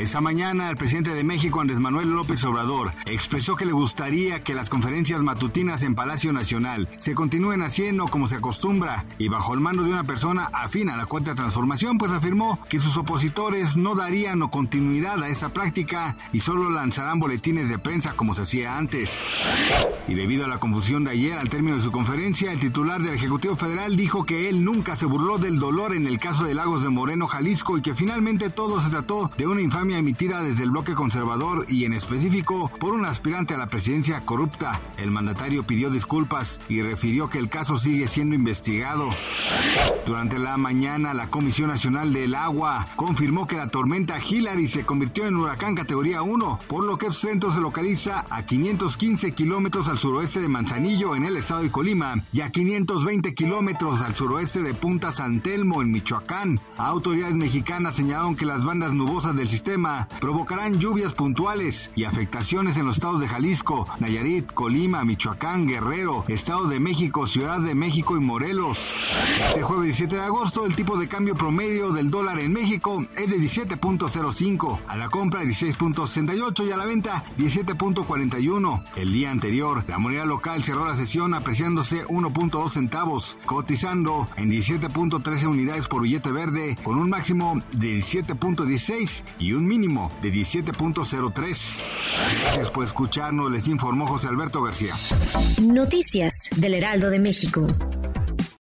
Esta mañana, el presidente de México, Andrés Manuel López Obrador, expresó que le gustaría que las conferencias matutinas en Palacio Nacional se continúen haciendo como se acostumbra y bajo el mando de una persona afín a la cuarta transformación, pues afirmó que sus opositores no darían o continuidad a esa práctica y solo lanzarán boletines de prensa como se hacía antes. Y debido a la confusión de ayer al término de su conferencia, el titular del Ejecutivo Federal dijo que él nunca se burló del dolor en el caso de Lagos de Moreno, Jalisco, y que finalmente todo se trató de una infamia emitida desde el bloque conservador y en específico por un aspirante a la presidencia corrupta. El mandatario pidió disculpas y refirió que el caso sigue siendo investigado. Durante la mañana, la Comisión Nacional del Agua confirmó que la tormenta Hillary se convirtió en huracán categoría 1, por lo que el centro se localiza a 515 kilómetros al suroeste de Manzanillo, en el estado de Colima, y a 520 kilómetros al suroeste de Punta San Telmo, en Michoacán. Autoridades mexicanas señalaron que las bandas nubosas del sistema provocarán lluvias puntuales y afectaciones en los estados de Jalisco, Nayarit, Colima, Michoacán, Guerrero, Estado de México, Ciudad de México y Morelos. Este jueves 17 de agosto, el tipo de cambio promedio del dólar en México es de 17.05, a la compra 16.68 y a la venta 17.41. El día anterior, la moneda local cerró la sesión apreciándose 1.2 centavos, cotizando en 17.13 unidades por billete verde, con un máximo de 17.16 y un mínimo de 17.03. Gracias por escucharnos, les informó José Alberto García. Noticias del Heraldo de México.